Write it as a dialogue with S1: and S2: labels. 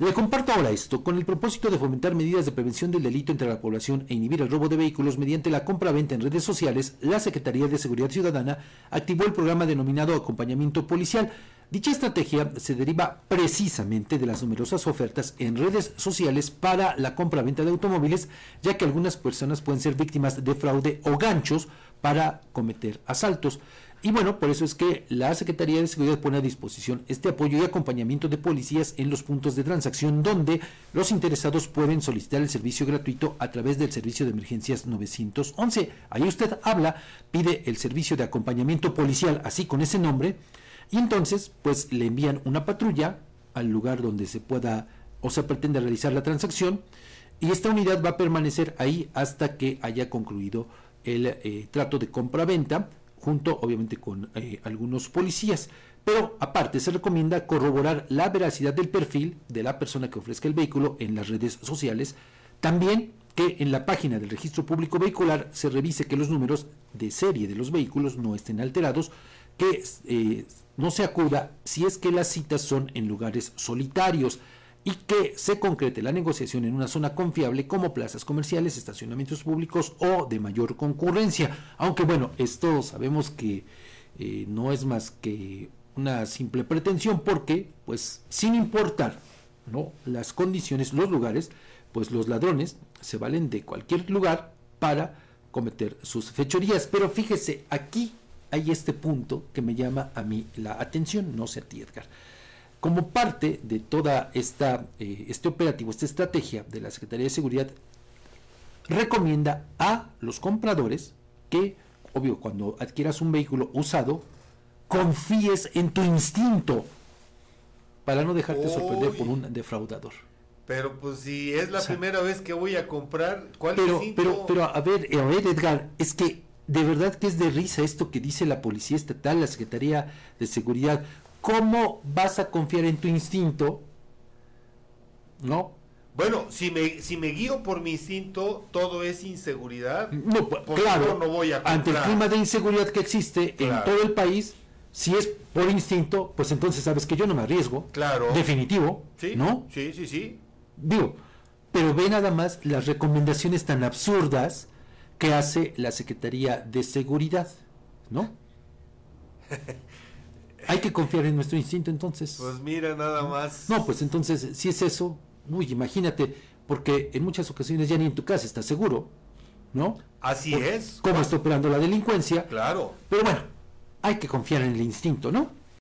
S1: Le comparto ahora esto, con el propósito de fomentar medidas de prevención del delito entre la población e inhibir el robo de vehículos mediante la compra-venta en redes sociales, la Secretaría de Seguridad Ciudadana activó el programa denominado Acompañamiento Policial. Dicha estrategia se deriva precisamente de las numerosas ofertas en redes sociales para la compra-venta de automóviles, ya que algunas personas pueden ser víctimas de fraude o ganchos para cometer asaltos. Y bueno, por eso es que la Secretaría de Seguridad pone a disposición este apoyo y acompañamiento de policías en los puntos de transacción donde los interesados pueden solicitar el servicio gratuito a través del servicio de emergencias 911. Ahí usted habla, pide el servicio de acompañamiento policial, así con ese nombre, y entonces pues le envían una patrulla al lugar donde se pueda o se pretende realizar la transacción y esta unidad va a permanecer ahí hasta que haya concluido el eh, trato de compra-venta junto obviamente con eh, algunos policías. Pero aparte se recomienda corroborar la veracidad del perfil de la persona que ofrezca el vehículo en las redes sociales. También que en la página del registro público vehicular se revise que los números de serie de los vehículos no estén alterados, que eh, no se acuda si es que las citas son en lugares solitarios y que se concrete la negociación en una zona confiable como plazas comerciales, estacionamientos públicos o de mayor concurrencia. Aunque bueno, esto sabemos que eh, no es más que una simple pretensión porque, pues, sin importar ¿no? las condiciones, los lugares, pues los ladrones se valen de cualquier lugar para cometer sus fechorías. Pero fíjese, aquí hay este punto que me llama a mí la atención, no sé a ti, Edgar. Como parte de toda esta, eh, este operativo, esta estrategia de la Secretaría de Seguridad, recomienda a los compradores que, obvio, cuando adquieras un vehículo usado, confíes en tu instinto para no dejarte sorprender por un defraudador.
S2: Pero pues si es la primera vez que voy a comprar, ¿cuál
S1: pero,
S2: instinto?
S1: Pero, pero a ver, a ver Edgar, es que de verdad que es de risa esto que dice la Policía Estatal, la Secretaría de Seguridad. ¿Cómo vas a confiar en tu instinto? ¿No?
S2: Bueno, si me, si me guío por mi instinto, todo es inseguridad.
S1: No, pues, claro,
S2: no voy a
S1: ante el clima de inseguridad que existe en todo el país, si es por instinto, pues entonces sabes que yo no me arriesgo.
S2: Claro.
S1: Definitivo.
S2: Sí,
S1: ¿No?
S2: Sí, sí, sí.
S1: Digo, pero ve nada más las recomendaciones tan absurdas que hace la Secretaría de Seguridad, ¿no? Hay que confiar en nuestro instinto entonces.
S2: Pues mira, nada más.
S1: No, pues entonces, si es eso, uy, imagínate, porque en muchas ocasiones ya ni en tu casa estás seguro, ¿no?
S2: Así es.
S1: Cómo está operando la delincuencia.
S2: Claro.
S1: Pero bueno, hay que confiar en el instinto, ¿no?